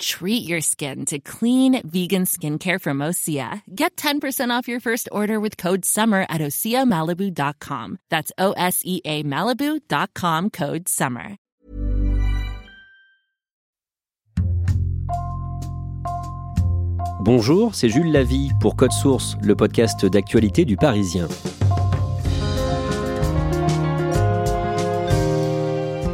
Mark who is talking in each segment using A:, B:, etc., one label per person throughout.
A: Treat your skin to clean, vegan skincare from Osea. Get 10% off your first order with code SUMMER at OseaMalibu.com. That's O S E A Malibu.com code SUMMER.
B: Bonjour, c'est Jules Lavie pour Code Source, le podcast d'actualité du Parisien.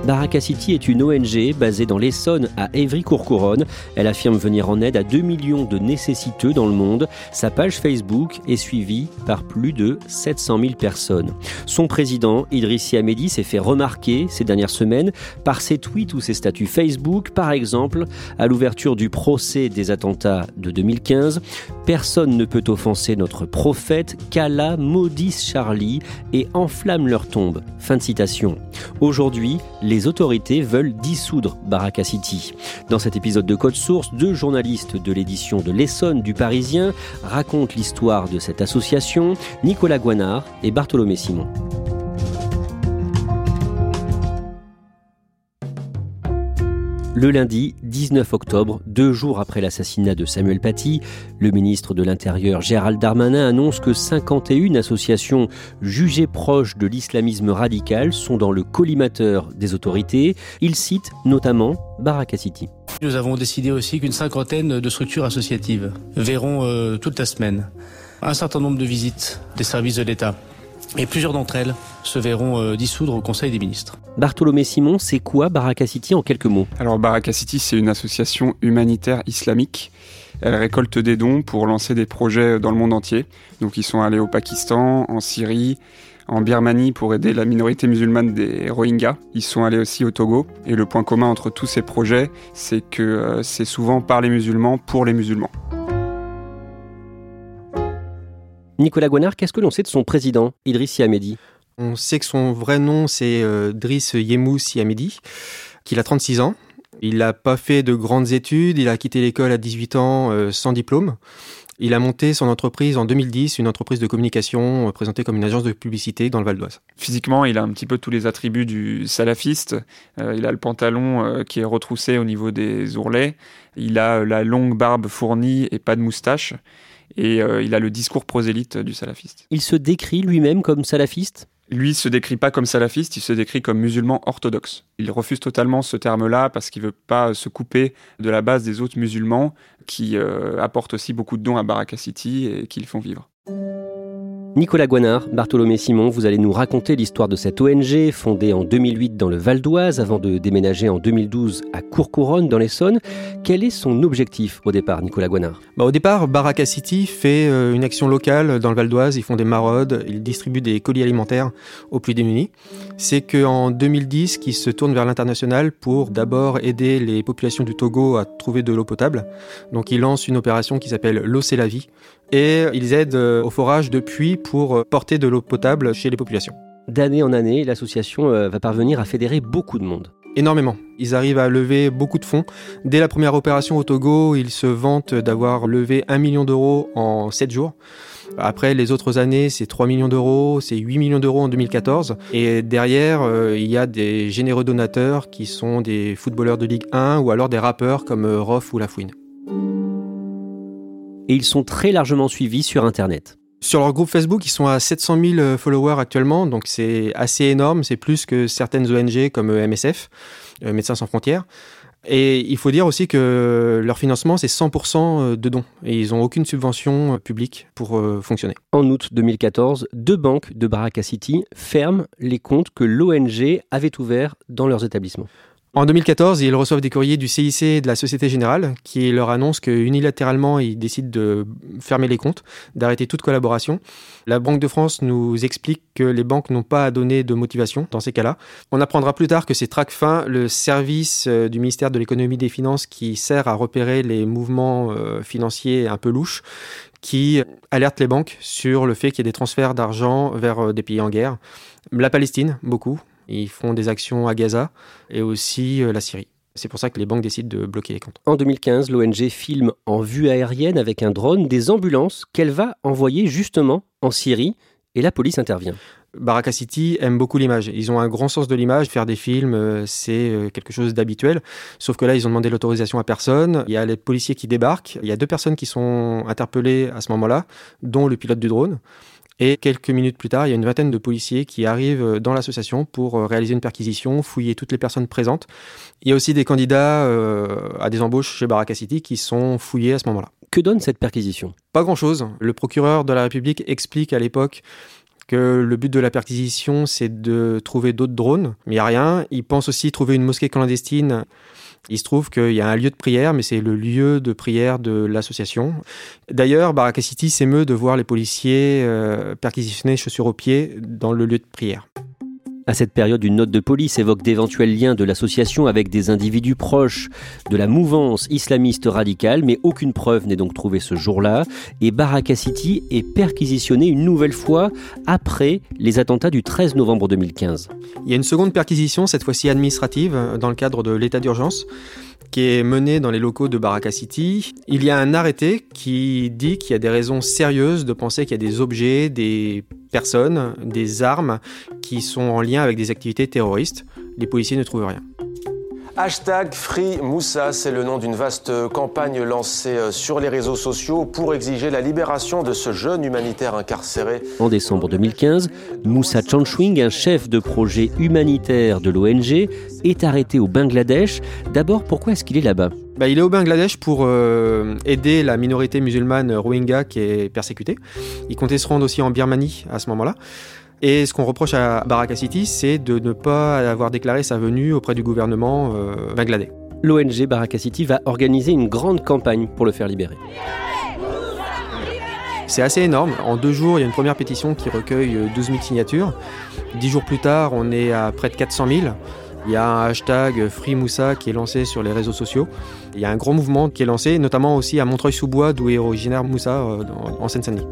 B: Baraka City est une ONG basée dans l'Essonne à Évry-Courcouronne. Elle affirme venir en aide à 2 millions de nécessiteux dans le monde. Sa page Facebook est suivie par plus de 700 000 personnes. Son président, Idrissi Ahmedi, s'est fait remarquer ces dernières semaines par ses tweets ou ses statuts Facebook. Par exemple, à l'ouverture du procès des attentats de 2015, personne ne peut offenser notre prophète, qu'Allah maudisse Charlie et enflamme leur tombe. Fin de citation. Aujourd'hui, les les autorités veulent dissoudre Baraka City. Dans cet épisode de Code Source, deux journalistes de l'édition de l'Essonne du Parisien racontent l'histoire de cette association, Nicolas Guanard et Bartholomé Simon. Le lundi 19 octobre, deux jours après l'assassinat de Samuel Paty, le ministre de l'Intérieur Gérald Darmanin annonce que 51 associations jugées proches de l'islamisme radical sont dans le collimateur des autorités. Il cite notamment Baraka City.
C: Nous avons décidé aussi qu'une cinquantaine de structures associatives verront euh, toute la semaine un certain nombre de visites des services de l'État et plusieurs d'entre elles se verront euh, dissoudre au Conseil des ministres.
B: Bartholomé Simon, c'est quoi Baraka City en quelques mots?
D: Alors Baraka City, c'est une association humanitaire islamique. Elle récolte des dons pour lancer des projets dans le monde entier. Donc ils sont allés au Pakistan, en Syrie, en Birmanie pour aider la minorité musulmane des Rohingyas. Ils sont allés aussi au Togo. Et le point commun entre tous ces projets, c'est que euh, c'est souvent par les musulmans, pour les musulmans.
B: Nicolas Guanard, qu'est-ce que l'on sait de son président, Idriss Yamedi?
E: On sait que son vrai nom, c'est euh, Driss Yemous Yamedi, qu'il a 36 ans. Il n'a pas fait de grandes études, il a quitté l'école à 18 ans euh, sans diplôme. Il a monté son entreprise en 2010, une entreprise de communication euh, présentée comme une agence de publicité dans le Val d'Oise.
D: Physiquement, il a un petit peu tous les attributs du salafiste. il a le pantalon qui est retroussé au niveau des ourlets. Il a la longue barbe fournie et pas de moustache et euh, il a le discours prosélyte du salafiste.
B: Il se décrit lui-même comme salafiste?
D: Lui se décrit pas comme salafiste, il se décrit comme musulman orthodoxe. Il refuse totalement ce terme-là parce qu'il veut pas se couper de la base des autres musulmans qui euh, apportent aussi beaucoup de dons à Baraka City et qui le font vivre.
B: Nicolas Guanard, Bartholomé Simon, vous allez nous raconter l'histoire de cette ONG fondée en 2008 dans le Val d'Oise avant de déménager en 2012 à Courcouronne dans l'Essonne. Quel est son objectif au départ, Nicolas Guanard
E: bah, Au départ, Baraka City fait euh, une action locale dans le Val d'Oise. Ils font des maraudes, ils distribuent des colis alimentaires aux plus démunis. C'est qu'en 2010 qu'ils se tournent vers l'international pour d'abord aider les populations du Togo à trouver de l'eau potable. Donc ils lancent une opération qui s'appelle L'eau c'est la vie et ils aident euh, au forage de puits pour euh, porter de l'eau potable chez les populations.
B: D'année en année, l'association euh, va parvenir à fédérer beaucoup de monde.
E: Énormément. Ils arrivent à lever beaucoup de fonds. Dès la première opération au Togo, ils se vantent d'avoir levé 1 million d'euros en 7 jours. Après, les autres années, c'est 3 millions d'euros, c'est 8 millions d'euros en 2014. Et derrière, il y a des généreux donateurs qui sont des footballeurs de Ligue 1 ou alors des rappeurs comme Roff ou Lafouine
B: et ils sont très largement suivis sur Internet.
E: Sur leur groupe Facebook, ils sont à 700 000 euh, followers actuellement, donc c'est assez énorme, c'est plus que certaines ONG comme euh, MSF, euh, Médecins sans frontières. Et il faut dire aussi que leur financement, c'est 100% de dons. Et ils n'ont aucune subvention publique pour fonctionner.
B: En août 2014, deux banques de Baraka City ferment les comptes que l'ONG avait ouverts dans leurs établissements.
E: En 2014, ils reçoivent des courriers du CIC et de la Société Générale qui leur annoncent qu'unilatéralement, ils décident de fermer les comptes, d'arrêter toute collaboration. La Banque de France nous explique que les banques n'ont pas à donner de motivation dans ces cas-là. On apprendra plus tard que c'est TRACFIN, le service euh, du ministère de l'économie et des finances qui sert à repérer les mouvements euh, financiers un peu louches, qui alerte les banques sur le fait qu'il y a des transferts d'argent vers euh, des pays en guerre. La Palestine, beaucoup. Ils font des actions à Gaza et aussi euh, la Syrie. C'est pour ça que les banques décident de bloquer les comptes.
B: En 2015, l'ONG filme en vue aérienne avec un drone des ambulances qu'elle va envoyer justement en Syrie et la police intervient.
E: Baraka City aime beaucoup l'image. Ils ont un grand sens de l'image. Faire des films, euh, c'est euh, quelque chose d'habituel. Sauf que là, ils ont demandé l'autorisation à personne. Il y a les policiers qui débarquent. Il y a deux personnes qui sont interpellées à ce moment-là, dont le pilote du drone. Et quelques minutes plus tard, il y a une vingtaine de policiers qui arrivent euh, dans l'association pour euh, réaliser une perquisition, fouiller toutes les personnes présentes. Il y a aussi des candidats euh, à des embauches chez Baraka City qui sont fouillés à ce moment-là.
B: Que donne cette perquisition?
E: Pas grand-chose. Le procureur de la République explique à l'époque que le but de la perquisition, c'est de trouver d'autres drones, mais il n'y a rien. Il pense aussi trouver une mosquée clandestine il se trouve qu'il y a un lieu de prière, mais c'est le lieu de prière de l'association. D'ailleurs, Baraka City s'émeut de voir les policiers euh, perquisitionner chaussures aux pieds dans le lieu de prière.
B: À cette période, une note de police évoque d'éventuels liens de l'association avec des individus proches de la mouvance islamiste radicale, mais aucune preuve n'est donc trouvée ce jour-là. Et Baraka City est perquisitionné une nouvelle fois après les attentats du 13 novembre 2015.
E: Il y a une seconde perquisition, cette fois-ci administrative, dans le cadre de l'état d'urgence qui est menée dans les locaux de Baraka City. Il y a un arrêté qui dit qu'il y a des raisons sérieuses de penser qu'il y a des objets, des personnes, des armes qui sont en lien avec des activités terroristes. Les policiers ne trouvent rien.
F: Hashtag Free Moussa, c'est le nom d'une vaste campagne lancée euh, sur les réseaux sociaux pour exiger la libération de ce jeune humanitaire incarcéré.
B: En décembre 2015, Moussa Chanchwing, un chef de projet humanitaire de l'ONG, est arrêté au Bangladesh. D'abord, pourquoi est-ce qu'il est là-bas?
E: Bah, il est au Bangladesh pour euh, aider la minorité musulmane Rohingya qui est persécutée. Il comptait se rendre aussi en Birmanie à ce moment-là. Et ce qu'on reproche à Baraka City, c'est de ne pas avoir déclaré sa venue auprès du gouvernement euh, bangladais.
B: L'ONG Baraka City va organiser une grande campagne pour le faire libérer.
E: C'est assez énorme. En deux jours, il y a une première pétition qui recueille 12 000 signatures. Dix jours plus tard, on est à près de 400 000. Il y a un hashtag Free Moussa qui est lancé sur les réseaux sociaux. Il y a un grand mouvement qui est lancé, notamment aussi à Montreuil-sous-Bois, d'où est originaire Moussa, euh, en Seine-Saint-Denis.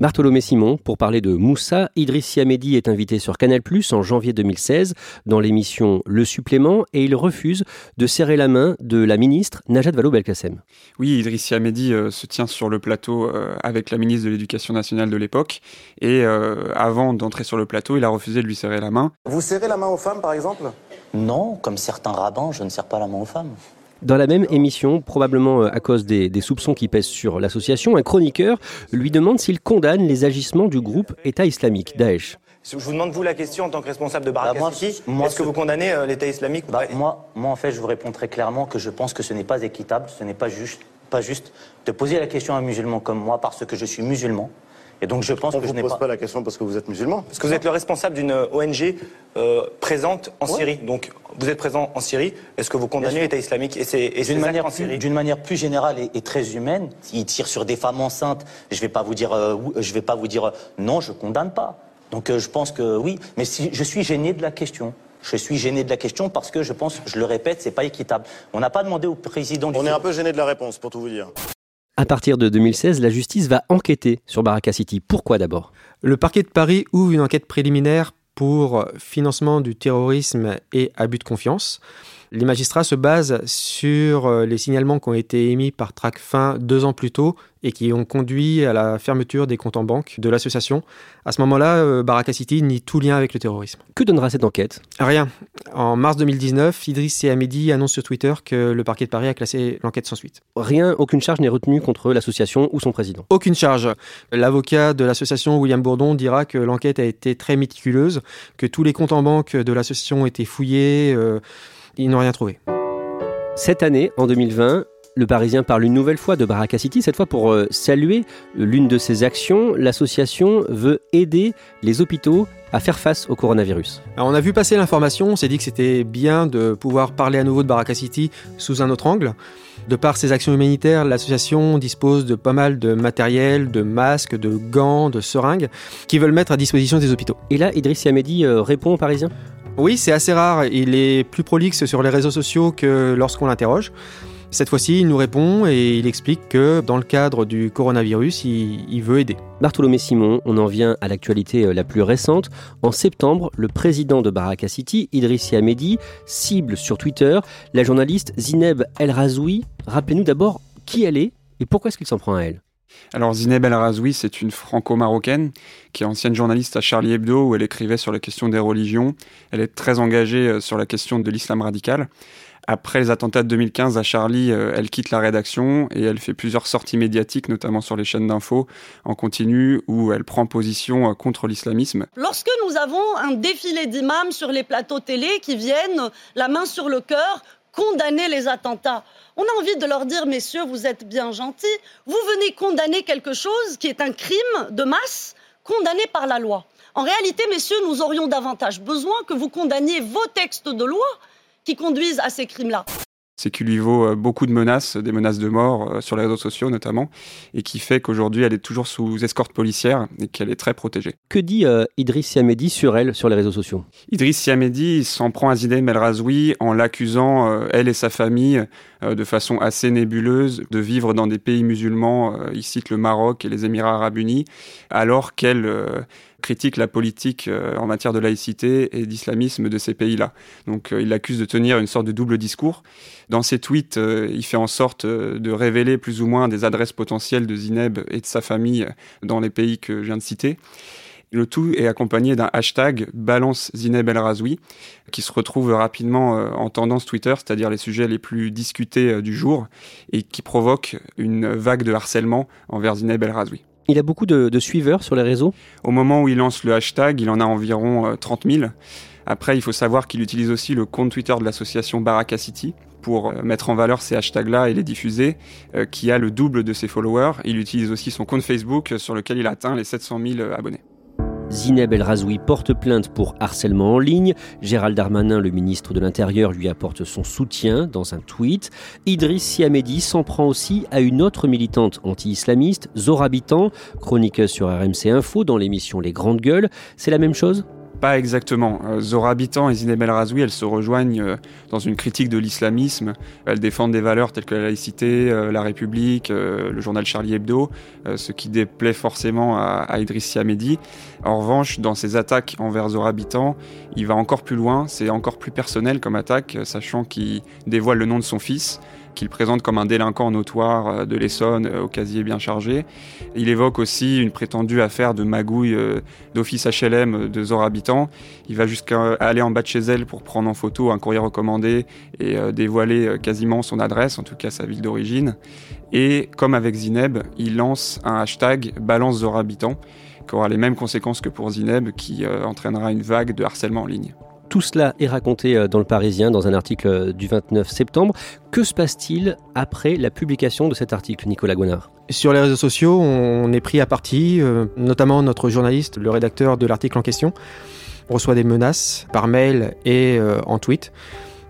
B: Bartholomé Simon, pour parler de Moussa, Idriss Siamedi est invité sur Canal+, en janvier 2016, dans l'émission Le Supplément, et il refuse de serrer la main de la ministre Najat Vallaud-Belkacem.
D: Oui, Idriss Siamedi euh, se tient sur le plateau euh, avec la ministre de l'Éducation nationale de l'époque, et euh, avant d'entrer sur le plateau, il a refusé de lui serrer la main.
F: Vous serrez la main aux femmes, par exemple?
G: Non, comme certains rabbins, je ne serre pas la main aux femmes.
B: Dans la même émission, probablement euh, à cause des, soupçons qui pèsent sur l'association, un chroniqueur lui demande s'il condamne les agissements du groupe État islamique, Daesh.
H: Je vous demande, vous, la question en tant que responsable de bah, est-ce que vous condamnez euh, l'État islamique
G: bah, moi, moi, en fait, je vous réponds très clairement que je pense que ce n'est pas équitable, ce n'est pas juste, pas juste de poser la question à un musulman comme moi parce que je suis musulman. Et donc je pense
H: On
G: que
H: je
G: n'ai
H: pose pas... la question parce que vous êtes musulman. Parce que vous êtes le responsable d'une ONG euh, présente en Syrie. Donc vous êtes présent en Syrie. Est-ce que vous condamnez l'État islamique et c'est
G: d'une manière, d'une manière plus générale et, très humaine, il tire sur des femmes enceintes. Je vais pas vous dire, euh, je vais pas vous dire euh, non, je condamne pas. Donc je pense que oui, mais si je suis gêné de la question. Je suis gêné de la question parce que je pense, je le répète, c'est pas équitable. On n'a pas demandé au président.
H: On est un peu gêné de la réponse, pour tout vous dire.
B: À partir de 2016, la justice va enquêter sur Baraka City. Pourquoi d'abord?
E: Le parquet de Paris ouvre une enquête préliminaire pour financement du terrorisme et abus de confiance. Les magistrats se basent sur euh, les signalements qui ont été émis par Tracfin deux ans plus tôt et qui ont conduit à la fermeture des comptes en banque de l'association. À ce moment-là, euh, Baraka City nie tout lien avec le terrorisme.
B: Que donnera cette enquête?
E: Rien. En mars 2019, Idriss Hamidi annonce sur Twitter que le parquet de Paris a classé l'enquête sans suite.
B: Rien, aucune charge n'est retenue contre l'association ou son président
E: Aucune charge. L'avocat de l'association, William Bourdon, dira que l'enquête a été très méticuleuse, que tous les comptes en banque de l'association ont été fouillés. Euh, ils n'ont rien trouvé.
B: Cette année, en 2020, le Parisien parle une nouvelle fois de Baraka City, cette fois pour euh, saluer l'une de ses actions. L'association veut aider les hôpitaux à faire face au coronavirus.
E: on a vu passer l'information, on s'est dit que c'était bien de pouvoir parler à nouveau de Baraka City sous un autre angle. De par ses actions humanitaires, l'association dispose de pas mal de matériel, de masques, de gants, de seringues, qu'ils veulent mettre à disposition des hôpitaux.
B: Et là, Idriss Yamedi euh, répond aux Parisiens?
E: Oui, c'est assez rare. Il est plus prolixe sur les réseaux sociaux que lorsqu'on l'interroge. Cette fois-ci, il nous répond et il explique que dans le cadre du coronavirus, il, veut aider.
B: Bartholomé Simon, on en vient à l'actualité euh, la plus récente. En septembre, le président de Baraka City, Idrissi Ahmedi, cible sur Twitter la journaliste Zineb El Razoui. Rappelez-nous d'abord qui elle est et pourquoi est-ce qu'il s'en prend à elle?
D: Alors Zineb El Razoui, c'est une franco-marocaine qui est ancienne journaliste à Charlie Hebdo où elle écrivait sur la question des religions. Elle est très engagée euh, sur la question de l'islam radical. Après les attentats de 2015 à Charlie, euh, elle quitte la rédaction et elle fait plusieurs sorties médiatiques, notamment sur les chaînes d'infos en continu, où elle prend position euh, contre l'islamisme.
I: Lorsque nous avons un défilé d'imams sur les plateaux télé qui viennent, la main sur le cœur, condamner les attentats. On a envie de leur dire, messieurs, vous êtes bien gentils, vous venez condamner quelque chose qui est un crime de masse, condamné par la loi. En réalité, messieurs, nous aurions davantage besoin que vous condamniez vos textes de loi qui conduisent à ces crimes-là
D: c'est qu'il lui vaut euh, beaucoup de menaces, des menaces de mort euh, sur les réseaux sociaux notamment, et qui fait qu'aujourd'hui elle est toujours sous escorte policière et qu'elle est très protégée.
B: Que dit euh, Idriss Siamedi sur elle sur les réseaux sociaux?
D: Idriss Siamedi s'en prend à Zineb El Razoui en l'accusant, elle et sa famille, de façon assez nébuleuse, de vivre dans des pays musulmans, il cite le Maroc et les Émirats arabes unis, alors qu'elle critique la politique euh, en matière de laïcité et d'islamisme de ces pays-là. Donc euh, il l'accuse de tenir une sorte de double discours. Dans ses tweets, euh, il fait en sorte de révéler plus ou moins des adresses potentielles de Zineb et de sa famille dans les pays que je viens de citer. Le tout est accompagné d'un hashtag balance Zineb El Razoui qui se retrouve rapidement en tendance Twitter, c'est-à-dire les sujets les plus discutés du jour et qui provoque une vague de harcèlement envers Zineb El Razoui.
B: Il a beaucoup de, suiveurs sur les réseaux
D: Au moment où il lance le hashtag, il en a environ 30 euh, 000. Après, il faut savoir qu'il utilise aussi le compte Twitter de l'association Baraka City pour euh, mettre en valeur ces hashtags-là et les diffuser, euh, qui a le double de ses followers. Il utilise aussi son compte Facebook sur lequel il atteint les 700 000 abonnés.
B: Zineb El Razoui porte plainte pour harcèlement en ligne. Gérald Darmanin, le ministre de l'Intérieur, lui apporte son soutien dans un tweet. Idriss Siamedi s'en prend aussi à une autre militante anti-islamiste, Zora Bitan, chroniqueuse sur RMC Info dans l'émission Les Grandes Gueules. C'est la même chose?
D: Pas exactement. Euh, Zora Habitant et Zineb El Razoui, elles se rejoignent euh, dans une critique de l'islamisme. Elles défendent des valeurs telles que la laïcité, euh, la République, le journal Charlie Hebdo, ce qui déplaît forcément à, Idriss Siamedi. En revanche, dans ses attaques envers Zora Habitant, il va encore plus loin, c'est encore plus personnel comme attaque, sachant qu'il dévoile le nom de son fils qu'il présente comme un délinquant notoire euh, de l'Essonne euh, au casier bien chargé. Il évoque aussi une prétendue affaire de magouille euh, d'office HLM de Zora Habitant. Il va jusqu'à aller en bas de chez elle pour prendre en photo un courrier recommandé et dévoiler quasiment son adresse, en tout cas sa ville d'origine. Et comme avec Zineb, il lance un hashtag Balance Zora Habitant qui aura les mêmes conséquences que pour Zineb, qui entraînera une vague de harcèlement en ligne.
B: Tout cela est raconté euh, dans le Parisien, dans un article euh, du 29 septembre. Que se passe-t-il après la publication de cet article, Nicolas Gonard?
E: Sur les réseaux sociaux, on est pris à partie, euh, notamment notre journaliste, le rédacteur de l'article en question, reçoit des menaces par mail et en tweet.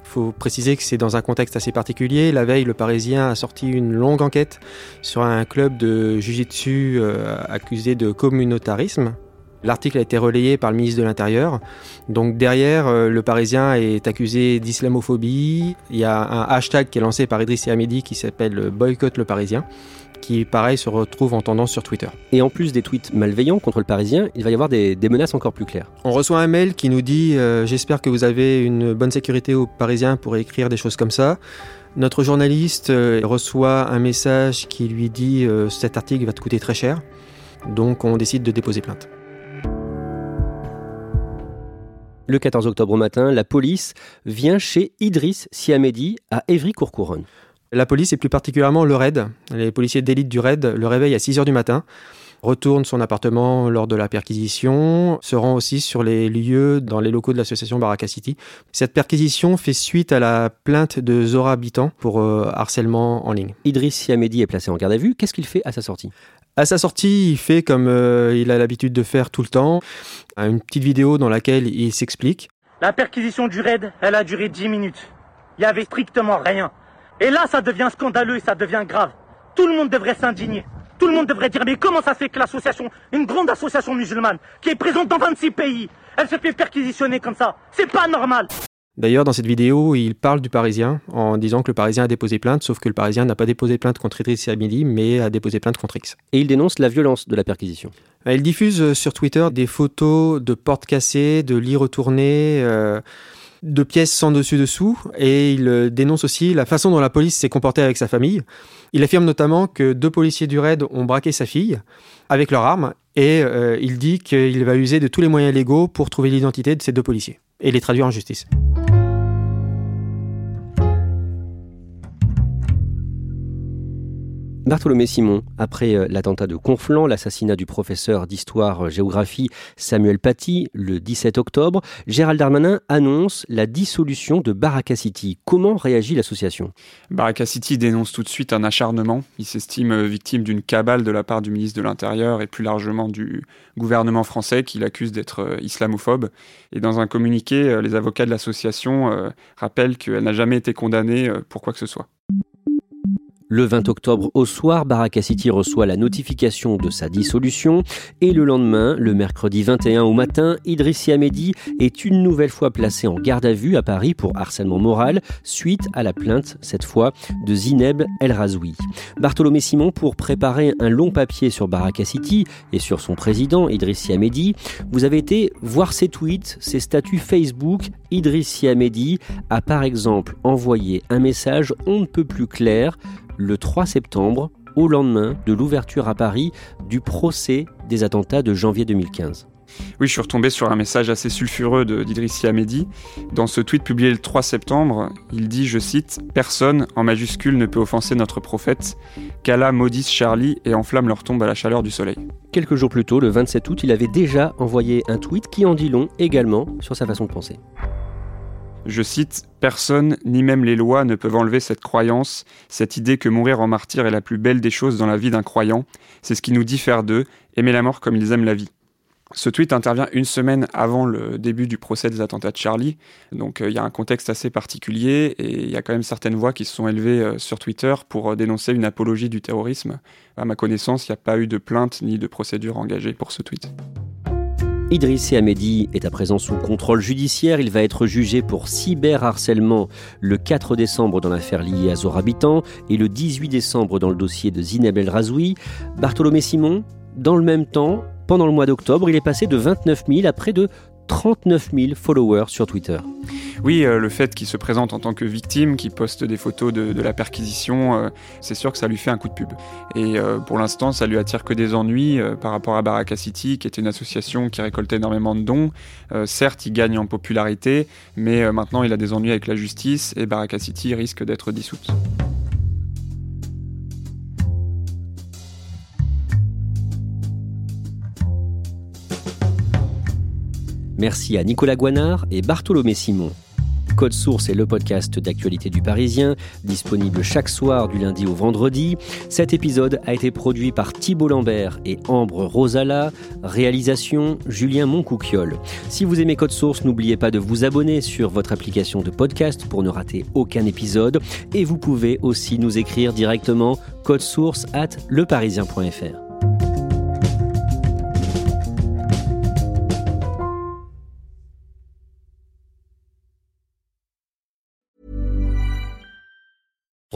E: Il faut préciser que c'est dans un contexte assez particulier. La veille, le Parisien a sorti une longue enquête sur un club de jujitsu accusé de communautarisme, L'article a été relayé par le ministre de l'Intérieur. Donc derrière, euh, le Parisien est accusé d'islamophobie. Il y a un hashtag qui est lancé par Idriss Hamidi qui s'appelle Boycott le Parisien. qui, pareil, se retrouve en tendance sur Twitter.
B: Et en plus des tweets malveillants contre le Parisien, il va y avoir des, menaces encore plus claires.
E: On reçoit un mail qui nous dit euh, J'espère que vous avez une bonne sécurité au Parisien pour écrire des choses comme ça. Notre journaliste euh, reçoit un message qui lui dit euh, Cet article va te coûter très cher. Donc on décide de déposer plainte.
B: Le 14 octobre au matin, la police vient chez Idriss Siamedi à Évry-Courcouronne.
E: La police et plus particulièrement le RAID, les policiers d'élite du RAID, le réveillent à 6h du matin, retournent son appartement lors de la perquisition, se rend aussi sur les lieux dans les locaux de l'association Baraka City. Cette perquisition fait suite à la plainte de Zora Habitant pour euh, harcèlement en ligne.
B: Idriss Siamedi est placé en garde à vue. Qu'est-ce qu'il fait à sa sortie?
E: À sa sortie, il fait comme euh, il a l'habitude de faire tout le temps, une petite vidéo dans laquelle il s'explique.
J: La perquisition du raid, elle a duré 10 minutes. Il y avait strictement rien. Et là, ça devient scandaleux et ça devient grave. Tout le monde devrait s'indigner. Tout le monde devrait dire, mais comment ça fait que l'association, une grande association musulmane, qui est présente dans 26 pays, elle se fait perquisitionner comme ça? C'est pas normal
E: D'ailleurs, dans cette vidéo, il parle du Parisien en disant que le Parisien a déposé plainte, sauf que le Parisien n'a pas déposé plainte contre Idriss Midi, mais a déposé plainte contre X.
B: Et il dénonce la violence de la perquisition.
E: Euh, il diffuse euh, sur Twitter des photos de portes cassées, de lits retournés. Euh, de pièces sans dessus-dessous et il dénonce aussi la façon dont la police s'est comportée avec sa famille. Il affirme notamment que deux policiers du raid ont braqué sa fille avec leurs armes et il dit qu'il va user de tous les moyens légaux pour trouver l'identité de ces deux policiers et les traduire en justice.
B: Bartholomé Simon, après euh, l'attentat de Conflans, l'assassinat du professeur d'histoire-géographie euh, Samuel Paty le 17 octobre, Gérald Darmanin annonce la dissolution de Baraka City. Comment réagit l'association?
D: Baraka City dénonce tout de suite un acharnement. Il s'estime euh, victime d'une cabale de la part du ministre de l'Intérieur et plus largement du gouvernement français qui l'accuse d'être islamophobe. Et dans un communiqué, les avocats de l'association rappellent qu'elle n'a jamais été condamnée pour quoi que ce soit.
B: Le 20 octobre au soir, Baraka City reçoit la notification de sa dissolution et le lendemain, le mercredi 21 au matin, Idrissi Amedi est une nouvelle fois placé en garde à vue à Paris pour harcèlement moral suite à la plainte, cette fois, de Zineb El Razoui. Bartholomé Simon, pour préparer un long papier sur Baraka City et sur son président, Idrissi Amedi, vous avez été voir ses tweets, ses statuts Facebook. Idrissi Amedi a par exemple envoyé un message on ne peut plus clair le 3 septembre, au lendemain de l'ouverture à Paris du procès des attentats de janvier 2015.
D: Oui, je suis retombé sur un message assez sulfureux d'Idrissi Amedi. Dans ce tweet publié le 3 septembre, il dit, je cite, Personne, en majuscule, ne peut offenser notre prophète, qu'Allah maudisse Charlie et enflamme leur tombe à la chaleur du soleil.
B: Quelques jours plus tôt, le 27 août, il avait déjà envoyé un tweet qui en dit long également sur sa façon de penser.
D: Je cite Personne, ni même les lois, ne peuvent enlever cette croyance, cette idée que mourir en martyr est la plus belle des choses dans la vie d'un croyant. C'est ce qui nous diffère d'eux, aimer la mort comme ils aiment la vie. Ce tweet intervient une semaine avant le début du procès des attentats de Charlie, donc euh, il y a un contexte assez particulier et il y a quand même certaines voix qui se sont élevées euh, sur Twitter pour euh, dénoncer une apologie du terrorisme. À ma connaissance, il n'y a pas eu de plainte ni de procédure engagée pour ce tweet.
B: Idriss Amedi est à présent sous contrôle judiciaire. Il va être jugé pour cyberharcèlement le 4 décembre dans l'affaire liée à Zorabitan et le 18 décembre dans le dossier de Zineb El Razoui. Bartholomé Simon, dans le même temps, pendant le mois d'octobre, il est passé de 29 000 à près de 39 000 followers sur Twitter.
D: Oui, euh, le fait qu'il se présente en tant que victime, qu'il poste des photos de, la perquisition, euh, c'est sûr que ça lui fait un coup de pub. Et euh, pour l'instant, ça lui attire que des ennuis par rapport à Baraka City, qui était une association qui récoltait énormément de dons. certes, il gagne en popularité, mais maintenant il a des ennuis avec la justice et Baraka City risque d'être dissoute.
B: Merci à Nicolas Guanard et Bartholomé Simon. Code Source est le podcast d'actualité du Parisien, disponible chaque soir du lundi au vendredi. Cet épisode a été produit par Thibault Lambert et Ambre Rosala, réalisation Julien Moncouquiole. Si vous aimez Code Source, n'oubliez pas de vous abonner sur votre application de podcast pour ne rater aucun épisode et vous pouvez aussi nous écrire directement code source at leparisien.fr.